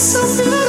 so beautiful.